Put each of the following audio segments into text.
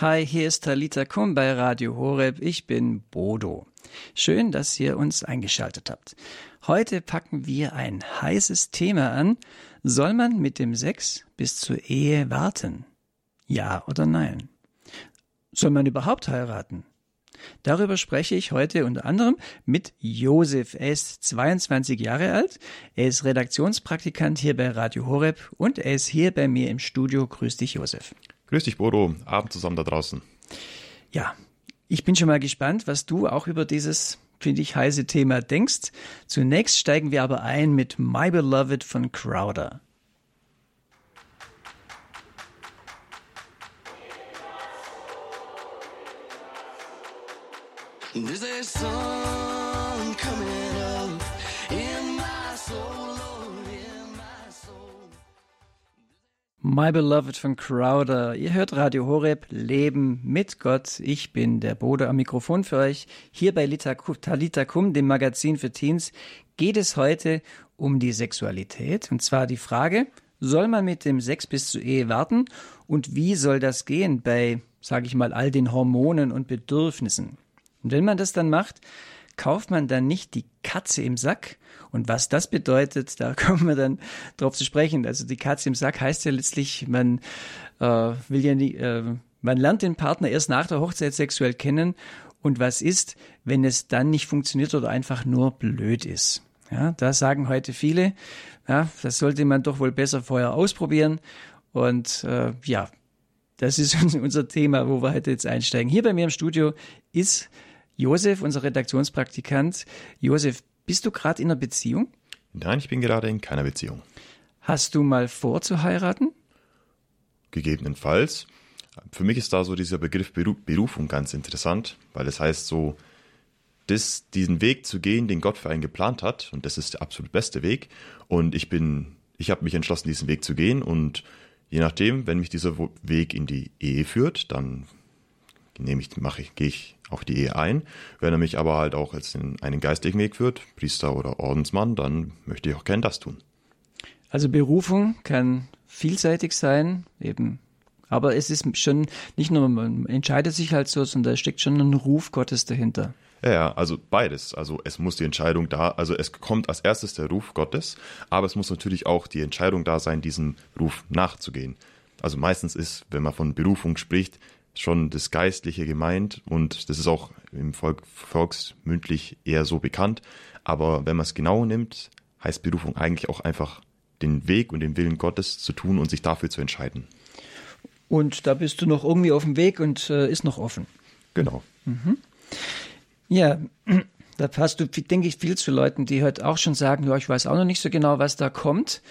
Hi, hier ist Talita Kum bei Radio Horeb. Ich bin Bodo. Schön, dass ihr uns eingeschaltet habt. Heute packen wir ein heißes Thema an. Soll man mit dem Sex bis zur Ehe warten? Ja oder nein? Soll man überhaupt heiraten? Darüber spreche ich heute unter anderem mit Josef. Er ist 22 Jahre alt, er ist Redaktionspraktikant hier bei Radio Horeb und er ist hier bei mir im Studio. Grüß dich, Josef. Grüß dich, Bodo. Abend zusammen da draußen. Ja, ich bin schon mal gespannt, was du auch über dieses, finde ich, heiße Thema denkst. Zunächst steigen wir aber ein mit My Beloved von Crowder. There's a sun My Beloved von Crowder. Ihr hört Radio Horeb, Leben mit Gott. Ich bin der Bode am Mikrofon für euch. Hier bei Talita Kum, dem Magazin für Teens, geht es heute um die Sexualität. Und zwar die Frage, soll man mit dem Sex bis zur Ehe warten? Und wie soll das gehen bei, sage ich mal, all den Hormonen und Bedürfnissen? Und wenn man das dann macht, kauft man dann nicht die Katze im Sack. Und was das bedeutet, da kommen wir dann drauf zu sprechen. Also die Katze im Sack heißt ja letztlich, man äh, will ja nie, äh, man lernt den Partner erst nach der Hochzeit sexuell kennen. Und was ist, wenn es dann nicht funktioniert oder einfach nur blöd ist? Ja, da sagen heute viele, ja, das sollte man doch wohl besser vorher ausprobieren. Und äh, ja, das ist unser Thema, wo wir heute jetzt einsteigen. Hier bei mir im Studio ist Josef, unser Redaktionspraktikant. Josef, bist du gerade in einer Beziehung? Nein, ich bin gerade in keiner Beziehung. Hast du mal vor zu heiraten? Gegebenenfalls. Für mich ist da so dieser Begriff Berufung ganz interessant, weil es heißt so, das, diesen Weg zu gehen, den Gott für einen geplant hat, und das ist der absolut beste Weg. Und ich bin, ich habe mich entschlossen, diesen Weg zu gehen. Und je nachdem, wenn mich dieser Weg in die Ehe führt, dann nehme ich, mache ich, gehe ich auch die Ehe ein. Wenn er mich aber halt auch als in einen geistigen Weg führt, Priester oder Ordensmann, dann möchte ich auch gern das tun. Also Berufung kann vielseitig sein, eben. Aber es ist schon nicht nur, man entscheidet sich halt so, sondern da steckt schon ein Ruf Gottes dahinter. Ja, also beides. Also es muss die Entscheidung da, also es kommt als erstes der Ruf Gottes, aber es muss natürlich auch die Entscheidung da sein, diesem Ruf nachzugehen. Also meistens ist, wenn man von Berufung spricht, schon das Geistliche gemeint und das ist auch im Volk, volksmündlich eher so bekannt. Aber wenn man es genau nimmt, heißt Berufung eigentlich auch einfach den Weg und den Willen Gottes zu tun und sich dafür zu entscheiden. Und da bist du noch irgendwie auf dem Weg und äh, ist noch offen. Genau. Mhm. Ja, da passt du, denke ich, viel zu Leuten, die heute auch schon sagen, ja, ich weiß auch noch nicht so genau, was da kommt.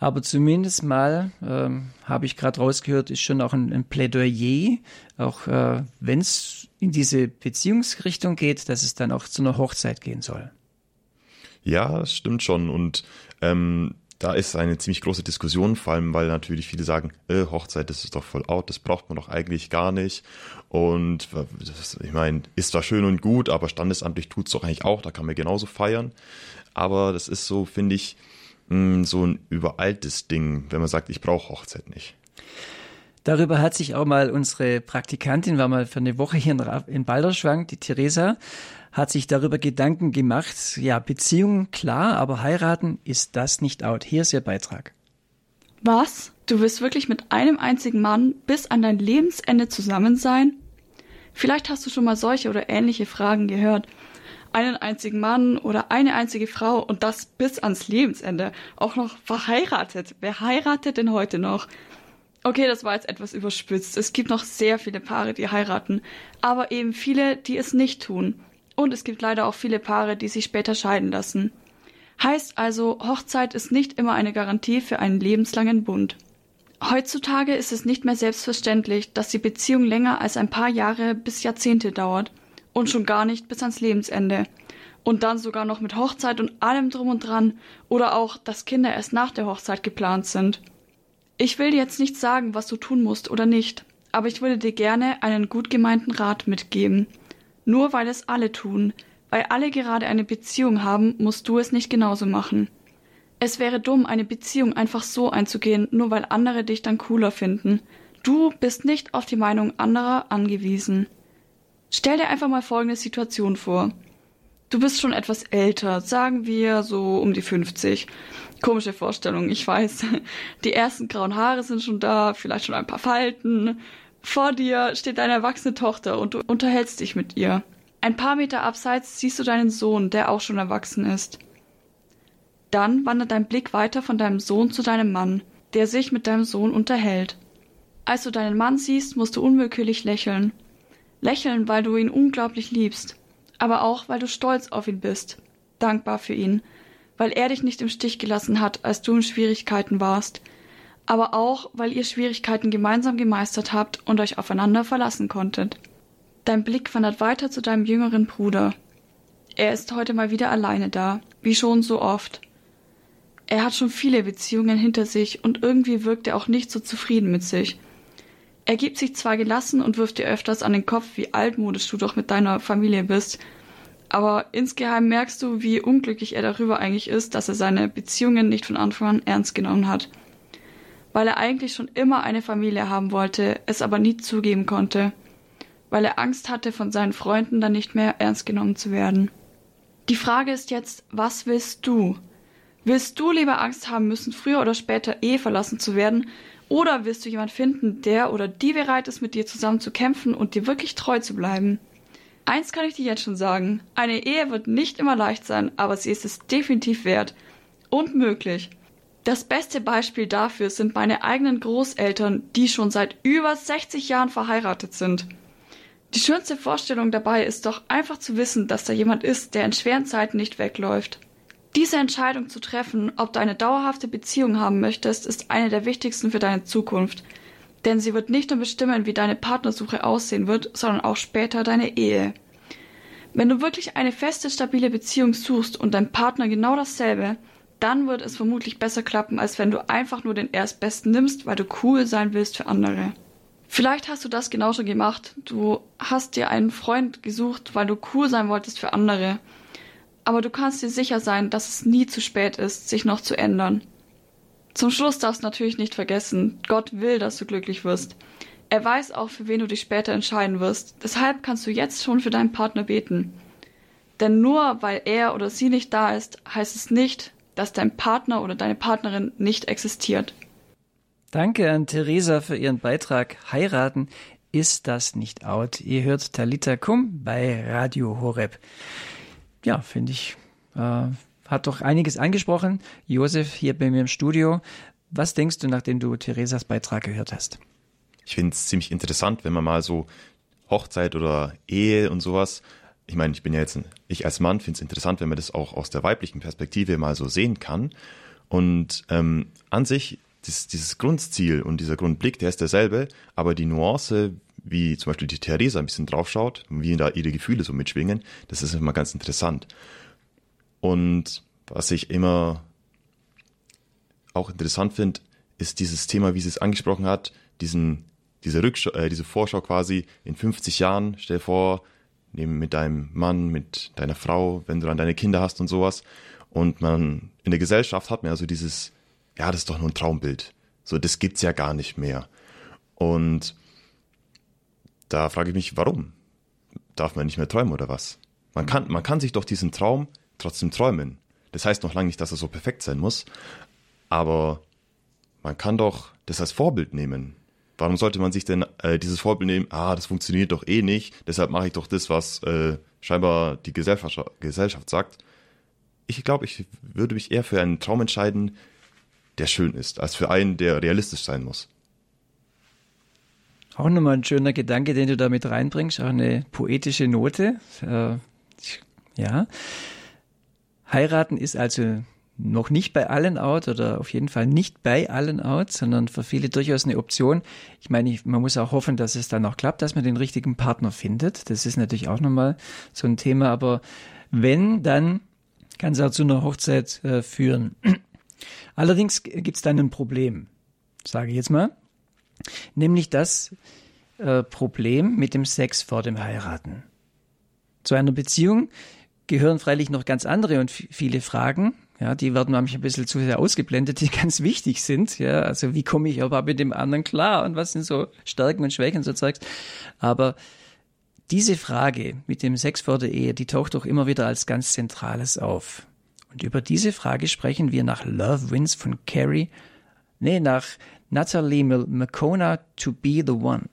Aber zumindest mal, ähm, habe ich gerade rausgehört, ist schon auch ein, ein Plädoyer, auch äh, wenn es in diese Beziehungsrichtung geht, dass es dann auch zu einer Hochzeit gehen soll. Ja, stimmt schon. Und ähm, da ist eine ziemlich große Diskussion, vor allem weil natürlich viele sagen, äh, Hochzeit, das ist doch voll out, das braucht man doch eigentlich gar nicht. Und ich meine, ist zwar schön und gut, aber standesamtlich tut es doch eigentlich auch, da kann man genauso feiern. Aber das ist so, finde ich, mh, so ein überaltes Ding, wenn man sagt, ich brauche Hochzeit nicht. Darüber hat sich auch mal unsere Praktikantin, war mal für eine Woche hier in Balderschwang, die Theresa, hat sich darüber Gedanken gemacht. Ja, Beziehungen klar, aber heiraten ist das nicht out. Hier ist ihr Beitrag. Was? Du willst wirklich mit einem einzigen Mann bis an dein Lebensende zusammen sein? Vielleicht hast du schon mal solche oder ähnliche Fragen gehört einen einzigen Mann oder eine einzige Frau und das bis ans Lebensende. Auch noch verheiratet. Wer heiratet denn heute noch? Okay, das war jetzt etwas überspitzt. Es gibt noch sehr viele Paare, die heiraten, aber eben viele, die es nicht tun. Und es gibt leider auch viele Paare, die sich später scheiden lassen. Heißt also, Hochzeit ist nicht immer eine Garantie für einen lebenslangen Bund. Heutzutage ist es nicht mehr selbstverständlich, dass die Beziehung länger als ein paar Jahre bis Jahrzehnte dauert und schon gar nicht bis ans Lebensende. Und dann sogar noch mit Hochzeit und allem drum und dran oder auch, dass Kinder erst nach der Hochzeit geplant sind. Ich will dir jetzt nicht sagen, was du tun musst oder nicht, aber ich würde dir gerne einen gut gemeinten Rat mitgeben. Nur weil es alle tun, weil alle gerade eine Beziehung haben, musst du es nicht genauso machen. Es wäre dumm, eine Beziehung einfach so einzugehen, nur weil andere dich dann cooler finden. Du bist nicht auf die Meinung anderer angewiesen. Stell dir einfach mal folgende Situation vor. Du bist schon etwas älter, sagen wir so um die 50. Komische Vorstellung, ich weiß. Die ersten grauen Haare sind schon da, vielleicht schon ein paar Falten. Vor dir steht deine erwachsene Tochter und du unterhältst dich mit ihr. Ein paar Meter abseits siehst du deinen Sohn, der auch schon erwachsen ist. Dann wandert dein Blick weiter von deinem Sohn zu deinem Mann, der sich mit deinem Sohn unterhält. Als du deinen Mann siehst, musst du unwillkürlich lächeln. Lächeln, weil du ihn unglaublich liebst aber auch, weil du stolz auf ihn bist, dankbar für ihn, weil er dich nicht im Stich gelassen hat, als du in Schwierigkeiten warst, aber auch, weil ihr Schwierigkeiten gemeinsam gemeistert habt und euch aufeinander verlassen konntet. Dein Blick wandert weiter zu deinem jüngeren Bruder. Er ist heute mal wieder alleine da, wie schon so oft. Er hat schon viele Beziehungen hinter sich und irgendwie wirkt er auch nicht so zufrieden mit sich. Er gibt sich zwar gelassen und wirft dir öfters an den Kopf, wie altmodisch du doch mit deiner Familie bist, aber insgeheim merkst du, wie unglücklich er darüber eigentlich ist, dass er seine Beziehungen nicht von Anfang an ernst genommen hat. Weil er eigentlich schon immer eine Familie haben wollte, es aber nie zugeben konnte. Weil er Angst hatte, von seinen Freunden dann nicht mehr ernst genommen zu werden. Die Frage ist jetzt, was willst du? Willst du lieber Angst haben müssen, früher oder später eh verlassen zu werden, oder wirst du jemand finden, der oder die bereit ist, mit dir zusammen zu kämpfen und dir wirklich treu zu bleiben? Eins kann ich dir jetzt schon sagen. Eine Ehe wird nicht immer leicht sein, aber sie ist es definitiv wert. Und möglich. Das beste Beispiel dafür sind meine eigenen Großeltern, die schon seit über 60 Jahren verheiratet sind. Die schönste Vorstellung dabei ist doch einfach zu wissen, dass da jemand ist, der in schweren Zeiten nicht wegläuft. Diese Entscheidung zu treffen, ob du eine dauerhafte Beziehung haben möchtest, ist eine der wichtigsten für deine Zukunft. Denn sie wird nicht nur bestimmen, wie deine Partnersuche aussehen wird, sondern auch später deine Ehe. Wenn du wirklich eine feste, stabile Beziehung suchst und dein Partner genau dasselbe, dann wird es vermutlich besser klappen, als wenn du einfach nur den Erstbesten nimmst, weil du cool sein willst für andere. Vielleicht hast du das genau schon gemacht. Du hast dir einen Freund gesucht, weil du cool sein wolltest für andere aber du kannst dir sicher sein, dass es nie zu spät ist, sich noch zu ändern. Zum Schluss darfst du natürlich nicht vergessen, Gott will, dass du glücklich wirst. Er weiß auch, für wen du dich später entscheiden wirst. Deshalb kannst du jetzt schon für deinen Partner beten. Denn nur weil er oder sie nicht da ist, heißt es nicht, dass dein Partner oder deine Partnerin nicht existiert. Danke an Theresa für ihren Beitrag. Heiraten ist das nicht out. Ihr hört Talita Kum bei Radio Horeb ja, finde ich, äh, hat doch einiges angesprochen. Josef hier bei mir im Studio. Was denkst du, nachdem du Theresas Beitrag gehört hast? Ich finde es ziemlich interessant, wenn man mal so Hochzeit oder Ehe und sowas. Ich meine, ich bin ja jetzt, ich als Mann finde es interessant, wenn man das auch aus der weiblichen Perspektive mal so sehen kann. Und ähm, an sich, das, dieses Grundziel und dieser Grundblick, der ist derselbe, aber die Nuance, wie zum Beispiel die Theresa ein bisschen draufschaut, wie da ihre Gefühle so mitschwingen, das ist immer ganz interessant. Und was ich immer auch interessant finde, ist dieses Thema, wie sie es angesprochen hat, diesen, diese, Rückschau, äh, diese Vorschau quasi in 50 Jahren, stell dir vor, neben mit deinem Mann, mit deiner Frau, wenn du dann deine Kinder hast und sowas. Und man in der Gesellschaft hat man also dieses, ja, das ist doch nur ein Traumbild. So, das gibt's ja gar nicht mehr. Und da frage ich mich, warum? Darf man nicht mehr träumen oder was? Man kann, man kann sich doch diesen Traum trotzdem träumen. Das heißt noch lange nicht, dass er so perfekt sein muss, aber man kann doch das als Vorbild nehmen. Warum sollte man sich denn äh, dieses Vorbild nehmen? Ah, das funktioniert doch eh nicht, deshalb mache ich doch das, was äh, scheinbar die Gesellschaft, Gesellschaft sagt. Ich glaube, ich würde mich eher für einen Traum entscheiden, der schön ist, als für einen, der realistisch sein muss. Auch nochmal ein schöner Gedanke, den du da mit reinbringst, auch eine poetische Note. Äh, ja. Heiraten ist also noch nicht bei allen out oder auf jeden Fall nicht bei allen out, sondern für viele durchaus eine Option. Ich meine, man muss auch hoffen, dass es dann auch klappt, dass man den richtigen Partner findet. Das ist natürlich auch nochmal so ein Thema. Aber wenn, dann kann es auch zu einer Hochzeit äh, führen. Allerdings gibt es dann ein Problem, sage ich jetzt mal. Nämlich das äh, Problem mit dem Sex vor dem Heiraten. Zu einer Beziehung gehören freilich noch ganz andere und viele Fragen, Ja, die werden manchmal ein bisschen zu sehr ausgeblendet, die ganz wichtig sind. Ja, also wie komme ich aber mit dem anderen klar und was sind so Stärken und Schwächen so Zeugs. Aber diese Frage mit dem Sex vor der Ehe, die taucht doch immer wieder als ganz Zentrales auf. Und über diese Frage sprechen wir nach Love Wins von Carrie, nee, nach Natalie McCona to be the one.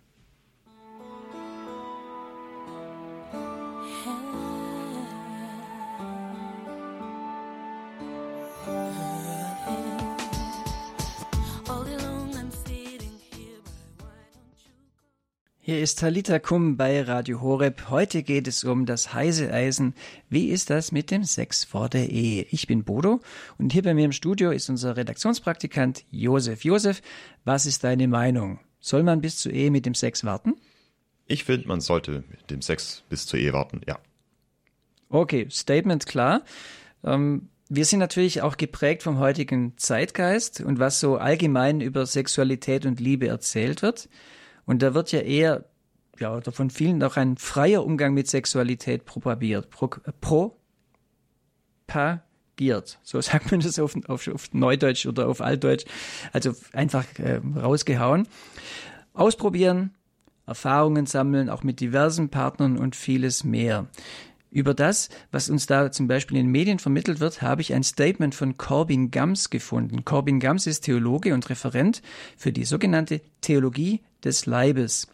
Ist Talita Kum bei Radio Horeb. Heute geht es um das heiße Eisen. Wie ist das mit dem Sex vor der Ehe? Ich bin Bodo und hier bei mir im Studio ist unser Redaktionspraktikant Josef. Josef, was ist deine Meinung? Soll man bis zur Ehe mit dem Sex warten? Ich finde, man sollte mit dem Sex bis zur Ehe warten, ja. Okay, Statement klar. Ähm, wir sind natürlich auch geprägt vom heutigen Zeitgeist und was so allgemein über Sexualität und Liebe erzählt wird. Und da wird ja eher, ja, oder von vielen auch ein freier Umgang mit Sexualität propagiert. Pro, propagiert. So sagt man das auf, auf, auf Neudeutsch oder auf Altdeutsch. Also einfach äh, rausgehauen. Ausprobieren, Erfahrungen sammeln, auch mit diversen Partnern und vieles mehr. Über das, was uns da zum Beispiel in den Medien vermittelt wird, habe ich ein Statement von Corbin Gams gefunden. Corbin Gams ist Theologe und Referent für die sogenannte Theologie des Leibes.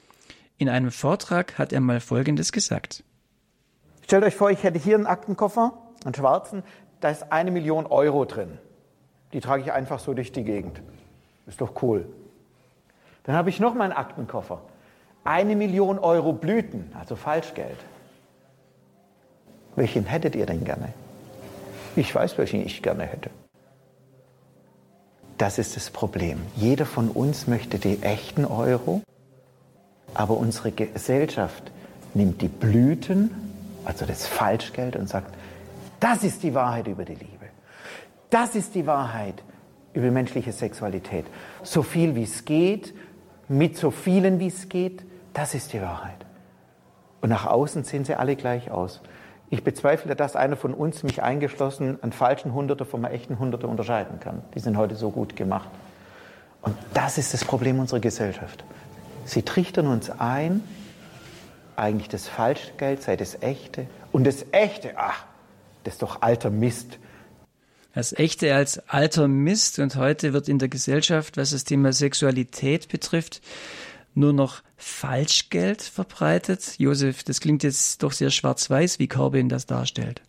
In einem Vortrag hat er mal Folgendes gesagt. Stellt euch vor, ich hätte hier einen Aktenkoffer, einen schwarzen, da ist eine Million Euro drin. Die trage ich einfach so durch die Gegend. Ist doch cool. Dann habe ich noch mal einen Aktenkoffer. Eine Million Euro Blüten, also Falschgeld. Welchen hättet ihr denn gerne? Ich weiß, welchen ich gerne hätte. Das ist das Problem. Jeder von uns möchte die echten Euro, aber unsere Gesellschaft nimmt die Blüten, also das Falschgeld, und sagt, das ist die Wahrheit über die Liebe. Das ist die Wahrheit über menschliche Sexualität. So viel wie es geht, mit so vielen wie es geht, das ist die Wahrheit. Und nach außen sehen sie alle gleich aus. Ich bezweifle, dass einer von uns, mich eingeschlossen, einen falschen Hunderter vom echten Hunderter unterscheiden kann. Die sind heute so gut gemacht. Und das ist das Problem unserer Gesellschaft. Sie trichtern uns ein, eigentlich das Falschgeld sei das Echte. Und das Echte, ach, das ist doch alter Mist. Das Echte als alter Mist. Und heute wird in der Gesellschaft, was das Thema Sexualität betrifft, nur noch Falschgeld verbreitet. Josef, das klingt jetzt doch sehr schwarz-weiß, wie Corbyn das darstellt.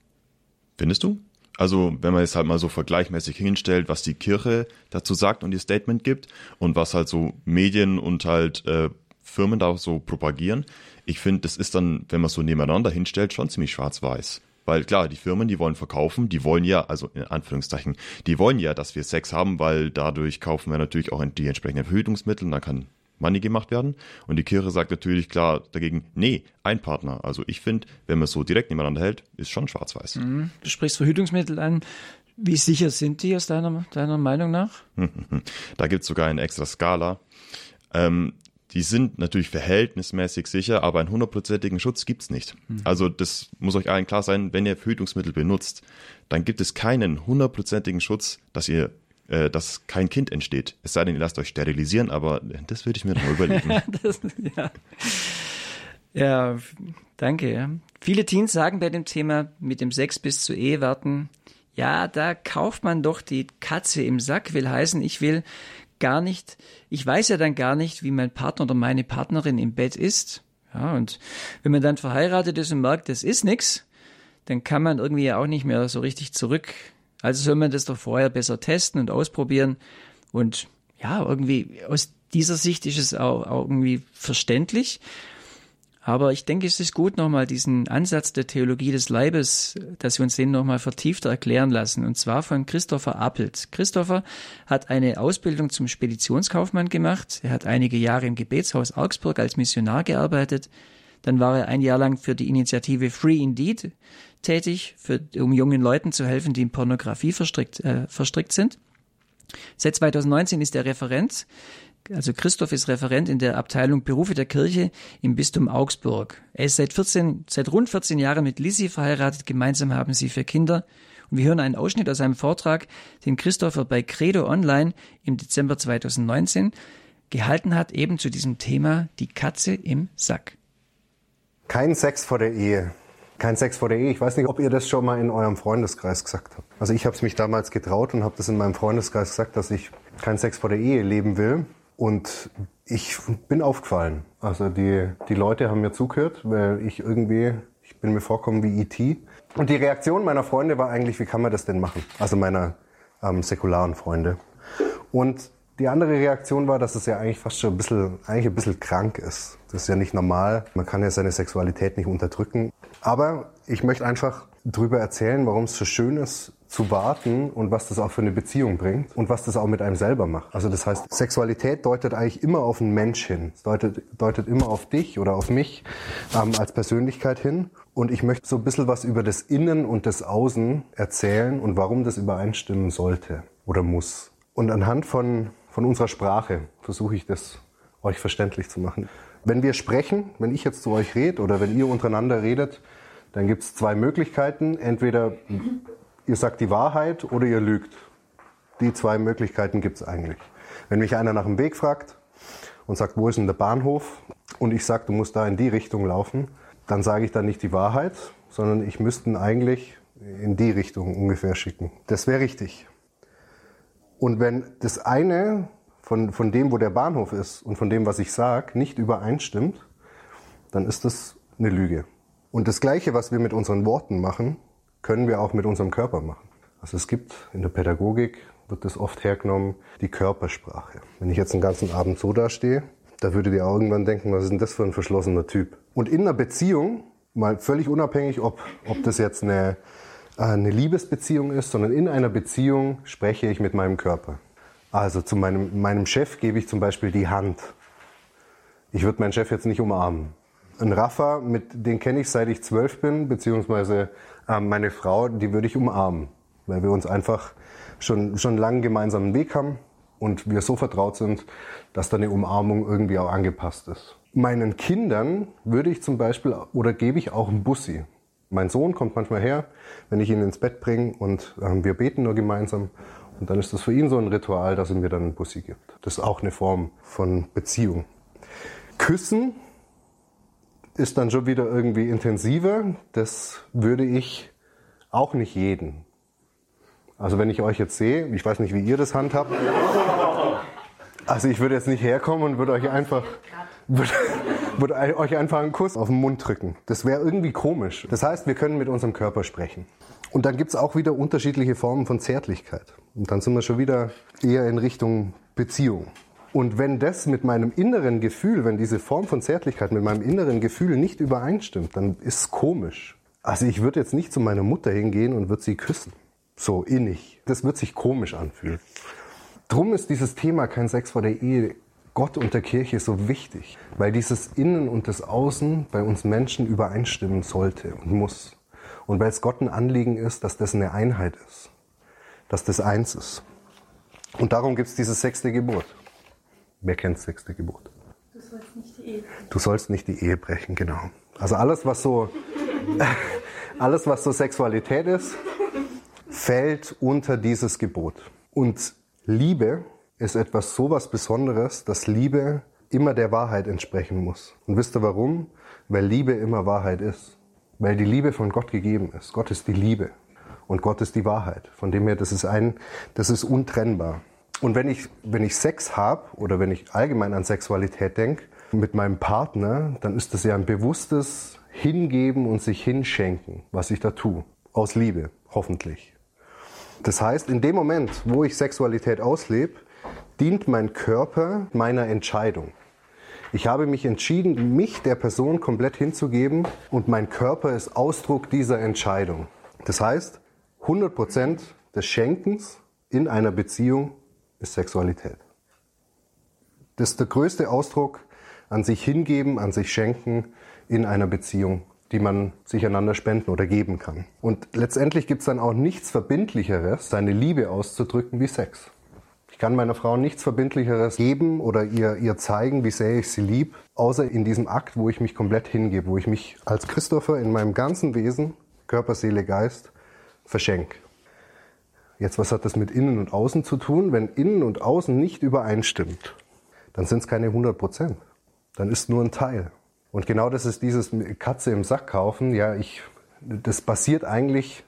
Findest du? Also, wenn man es halt mal so vergleichmäßig hinstellt, was die Kirche dazu sagt und ihr Statement gibt und was halt so Medien und halt äh, Firmen da so propagieren, ich finde, das ist dann, wenn man es so nebeneinander hinstellt, schon ziemlich schwarz-weiß. Weil klar, die Firmen, die wollen verkaufen, die wollen ja, also in Anführungszeichen, die wollen ja, dass wir Sex haben, weil dadurch kaufen wir natürlich auch die entsprechenden Verhütungsmittel, dann kann Money gemacht werden. Und die Kirche sagt natürlich klar dagegen, nee, ein Partner. Also ich finde, wenn man es so direkt nebeneinander hält, ist schon schwarz-weiß. Mhm. Du sprichst Verhütungsmittel an. Wie sicher sind die aus deiner, deiner Meinung nach? da gibt es sogar eine extra Skala. Ähm, die sind natürlich verhältnismäßig sicher, aber einen hundertprozentigen Schutz gibt es nicht. Mhm. Also das muss euch allen klar sein, wenn ihr Verhütungsmittel benutzt, dann gibt es keinen hundertprozentigen Schutz, dass ihr äh, dass kein Kind entsteht. Es sei denn, ihr lasst euch sterilisieren, aber das würde ich mir noch überlegen. das, ja. ja, danke. Ja. Viele Teens sagen bei dem Thema mit dem Sex bis zur Ehe warten, ja, da kauft man doch die Katze im Sack, will heißen, ich will gar nicht, ich weiß ja dann gar nicht, wie mein Partner oder meine Partnerin im Bett ist. Ja, und wenn man dann verheiratet ist und merkt, das ist nix, dann kann man irgendwie auch nicht mehr so richtig zurück also soll man das doch vorher besser testen und ausprobieren. Und ja, irgendwie aus dieser Sicht ist es auch, irgendwie verständlich. Aber ich denke, es ist gut, nochmal diesen Ansatz der Theologie des Leibes, dass wir uns den nochmal vertiefter erklären lassen. Und zwar von Christopher Appelt. Christopher hat eine Ausbildung zum Speditionskaufmann gemacht. Er hat einige Jahre im Gebetshaus Augsburg als Missionar gearbeitet. Dann war er ein Jahr lang für die Initiative Free Indeed tätig, für, um jungen Leuten zu helfen, die in Pornografie verstrickt, äh, verstrickt sind. Seit 2019 ist er Referent, also Christoph ist Referent in der Abteilung Berufe der Kirche im Bistum Augsburg. Er ist seit 14, seit rund 14 Jahren mit Lissy verheiratet. Gemeinsam haben sie vier Kinder Und wir hören einen Ausschnitt aus einem Vortrag, den Christopher bei Credo Online im Dezember 2019 gehalten hat, eben zu diesem Thema die Katze im Sack. Kein Sex vor der Ehe. Kein Sex vor der Ehe. Ich weiß nicht, ob ihr das schon mal in eurem Freundeskreis gesagt habt. Also ich habe es mich damals getraut und habe das in meinem Freundeskreis gesagt, dass ich keinen Sex vor der Ehe leben will. Und ich bin aufgefallen. Also die, die Leute haben mir zugehört, weil ich irgendwie, ich bin mir vorkommen wie E.T. Und die Reaktion meiner Freunde war eigentlich, wie kann man das denn machen? Also meiner ähm, säkularen Freunde. Und die andere Reaktion war, dass es ja eigentlich fast schon ein bisschen, eigentlich ein bisschen krank ist. Das ist ja nicht normal. Man kann ja seine Sexualität nicht unterdrücken. Aber ich möchte einfach drüber erzählen, warum es so schön ist, zu warten und was das auch für eine Beziehung bringt und was das auch mit einem selber macht. Also das heißt, Sexualität deutet eigentlich immer auf einen Mensch hin. Es deutet, deutet immer auf dich oder auf mich ähm, als Persönlichkeit hin. Und ich möchte so ein bisschen was über das Innen und das Außen erzählen und warum das übereinstimmen sollte oder muss. Und anhand von, von unserer Sprache versuche ich das euch verständlich zu machen. Wenn wir sprechen, wenn ich jetzt zu euch rede oder wenn ihr untereinander redet, dann gibt es zwei Möglichkeiten. Entweder ihr sagt die Wahrheit oder ihr lügt. Die zwei Möglichkeiten gibt es eigentlich. Wenn mich einer nach dem Weg fragt und sagt, wo ist denn der Bahnhof? Und ich sage, du musst da in die Richtung laufen, dann sage ich dann nicht die Wahrheit, sondern ich müsste ihn eigentlich in die Richtung ungefähr schicken. Das wäre richtig. Und wenn das eine von, von dem, wo der Bahnhof ist und von dem, was ich sage, nicht übereinstimmt, dann ist das eine Lüge. Und das Gleiche, was wir mit unseren Worten machen, können wir auch mit unserem Körper machen. Also es gibt in der Pädagogik, wird das oft hergenommen, die Körpersprache. Wenn ich jetzt den ganzen Abend so dastehe, da würdet ihr irgendwann denken, was ist denn das für ein verschlossener Typ? Und in einer Beziehung, mal völlig unabhängig, ob, ob das jetzt eine, eine Liebesbeziehung ist, sondern in einer Beziehung spreche ich mit meinem Körper. Also zu meinem, meinem Chef gebe ich zum Beispiel die Hand. Ich würde meinen Chef jetzt nicht umarmen. Ein Rafa, mit den kenne ich seit ich zwölf bin, beziehungsweise äh, meine Frau, die würde ich umarmen, weil wir uns einfach schon, schon lange gemeinsamen Weg haben und wir so vertraut sind, dass da eine Umarmung irgendwie auch angepasst ist. Meinen Kindern würde ich zum Beispiel oder gebe ich auch einen Bussi. Mein Sohn kommt manchmal her, wenn ich ihn ins Bett bringe und äh, wir beten nur gemeinsam. Und dann ist das für ihn so ein Ritual, dass er mir dann einen Bussi gibt. Das ist auch eine Form von Beziehung. Küssen ist dann schon wieder irgendwie intensiver. Das würde ich auch nicht jeden. Also wenn ich euch jetzt sehe, ich weiß nicht, wie ihr das handhabt. Also ich würde jetzt nicht herkommen und würde euch einfach, würde, würde euch einfach einen Kuss auf den Mund drücken. Das wäre irgendwie komisch. Das heißt, wir können mit unserem Körper sprechen. Und dann gibt es auch wieder unterschiedliche Formen von Zärtlichkeit. Und dann sind wir schon wieder eher in Richtung Beziehung. Und wenn das mit meinem inneren Gefühl, wenn diese Form von Zärtlichkeit mit meinem inneren Gefühl nicht übereinstimmt, dann ist es komisch. Also ich würde jetzt nicht zu meiner Mutter hingehen und würde sie küssen. So innig. Das wird sich komisch anfühlen. Drum ist dieses Thema kein Sex vor der Ehe Gott und der Kirche so wichtig, weil dieses Innen und das Außen bei uns Menschen übereinstimmen sollte und muss. Und weil es Gott ein Anliegen ist, dass das eine Einheit ist, dass das eins ist. Und darum gibt es dieses sechste Gebot. Wer kennt das sechste Gebot? Du sollst nicht die Ehe brechen. Du sollst nicht die Ehe brechen, genau. Also alles, was so, alles, was so Sexualität ist, fällt unter dieses Gebot. Und Liebe ist etwas so was Besonderes, dass Liebe immer der Wahrheit entsprechen muss. Und wisst ihr warum? Weil Liebe immer Wahrheit ist. Weil die Liebe von Gott gegeben ist. Gott ist die Liebe. Und Gott ist die Wahrheit. Von dem her, das ist ein, das ist untrennbar. Und wenn ich, wenn ich Sex habe oder wenn ich allgemein an Sexualität denke, mit meinem Partner, dann ist das ja ein bewusstes Hingeben und sich hinschenken, was ich da tue. Aus Liebe, hoffentlich. Das heißt, in dem Moment, wo ich Sexualität auslebe, dient mein Körper meiner Entscheidung. Ich habe mich entschieden, mich der Person komplett hinzugeben und mein Körper ist Ausdruck dieser Entscheidung. Das heißt, 100% des Schenkens in einer Beziehung ist Sexualität. Das ist der größte Ausdruck an sich hingeben, an sich schenken in einer Beziehung, die man sich einander spenden oder geben kann. Und letztendlich gibt es dann auch nichts Verbindlicheres, seine Liebe auszudrücken wie Sex. Ich kann meiner Frau nichts Verbindlicheres geben oder ihr, ihr zeigen, wie sehr ich sie lieb, außer in diesem Akt, wo ich mich komplett hingebe, wo ich mich als Christopher in meinem ganzen Wesen, Körper, Seele, Geist, verschenke. Jetzt, was hat das mit Innen und Außen zu tun? Wenn Innen und Außen nicht übereinstimmt, dann sind es keine 100 Prozent. Dann ist nur ein Teil. Und genau das ist dieses Katze im Sack kaufen. Ja, ich, das basiert eigentlich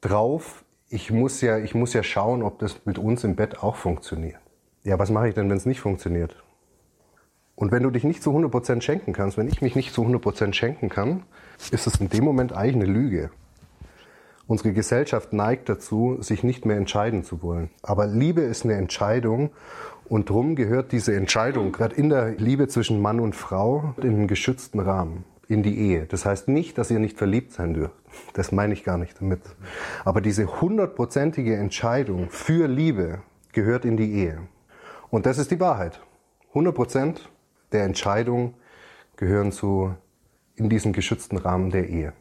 drauf, ich muss ja, ich muss ja schauen, ob das mit uns im Bett auch funktioniert. Ja, was mache ich denn, wenn es nicht funktioniert? Und wenn du dich nicht zu 100% schenken kannst, wenn ich mich nicht zu 100% schenken kann, ist es in dem Moment eigentlich eine Lüge. Unsere Gesellschaft neigt dazu, sich nicht mehr entscheiden zu wollen. Aber Liebe ist eine Entscheidung und drum gehört diese Entscheidung, gerade in der Liebe zwischen Mann und Frau, in einen geschützten Rahmen, in die Ehe. Das heißt nicht, dass ihr nicht verliebt sein dürft. Das meine ich gar nicht damit. Aber diese hundertprozentige Entscheidung für Liebe gehört in die Ehe. Und das ist die Wahrheit. 100 Prozent der Entscheidung gehören zu, in diesen geschützten Rahmen der Ehe.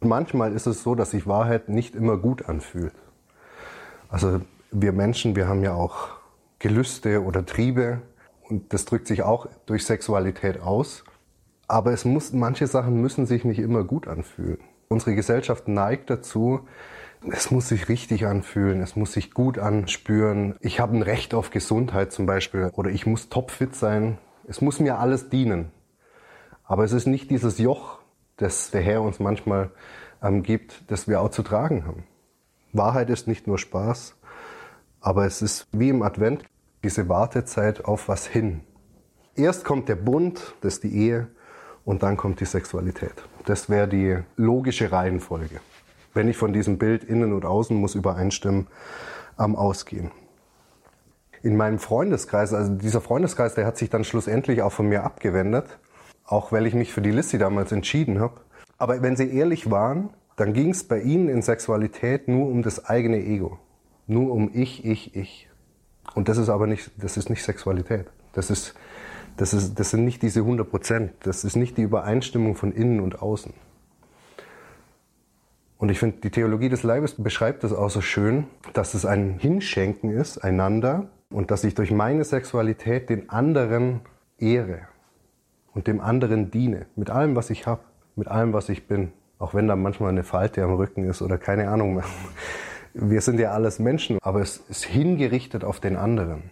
Manchmal ist es so, dass sich Wahrheit nicht immer gut anfühlt. Also wir Menschen, wir haben ja auch Gelüste oder Triebe und das drückt sich auch durch Sexualität aus. Aber es muss, manche Sachen müssen sich nicht immer gut anfühlen. Unsere Gesellschaft neigt dazu, es muss sich richtig anfühlen, es muss sich gut anspüren. Ich habe ein Recht auf Gesundheit zum Beispiel oder ich muss topfit sein. Es muss mir alles dienen. Aber es ist nicht dieses Joch, das der Herr uns manchmal ähm, gibt, das wir auch zu tragen haben. Wahrheit ist nicht nur Spaß, aber es ist wie im Advent diese Wartezeit auf was hin. Erst kommt der Bund, das ist die Ehe, und dann kommt die Sexualität. Das wäre die logische Reihenfolge. Wenn ich von diesem Bild innen und außen muss übereinstimmen, am Ausgehen. In meinem Freundeskreis, also dieser Freundeskreis, der hat sich dann schlussendlich auch von mir abgewendet, auch weil ich mich für die Lissy damals entschieden habe. Aber wenn sie ehrlich waren, dann ging es bei ihnen in Sexualität nur um das eigene Ego. Nur um ich, ich, ich. Und das ist aber nicht, das ist nicht Sexualität. Das ist, das ist, das sind nicht diese 100 Prozent. Das ist nicht die Übereinstimmung von innen und außen. Und ich finde, die Theologie des Leibes beschreibt das auch so schön, dass es ein Hinschenken ist, einander, und dass ich durch meine Sexualität den anderen ehre und dem anderen diene, mit allem, was ich habe, mit allem, was ich bin. Auch wenn da manchmal eine Falte am Rücken ist oder keine Ahnung mehr. Wir sind ja alles Menschen, aber es ist hingerichtet auf den anderen.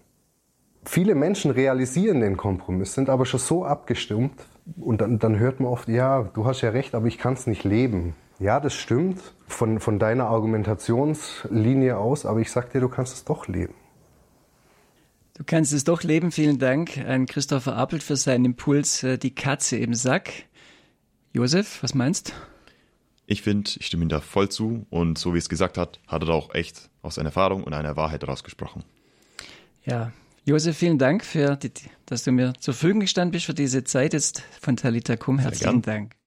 Viele Menschen realisieren den Kompromiss, sind aber schon so abgestimmt und dann, dann hört man oft, ja, du hast ja recht, aber ich kann es nicht leben. Ja, das stimmt von, von deiner Argumentationslinie aus, aber ich sag dir, du kannst es doch leben. Du kannst es doch leben. Vielen Dank an Christopher Appelt für seinen Impuls, äh, die Katze im Sack. Josef, was meinst? Ich finde, ich stimme ihm da voll zu und so wie es gesagt hat, hat er da auch echt aus seiner Erfahrung und einer Wahrheit rausgesprochen. Ja, Josef, vielen Dank, für die, dass du mir zur Verfügung gestanden bist für diese Zeit jetzt von Talita Kum. Herzlichen Dank.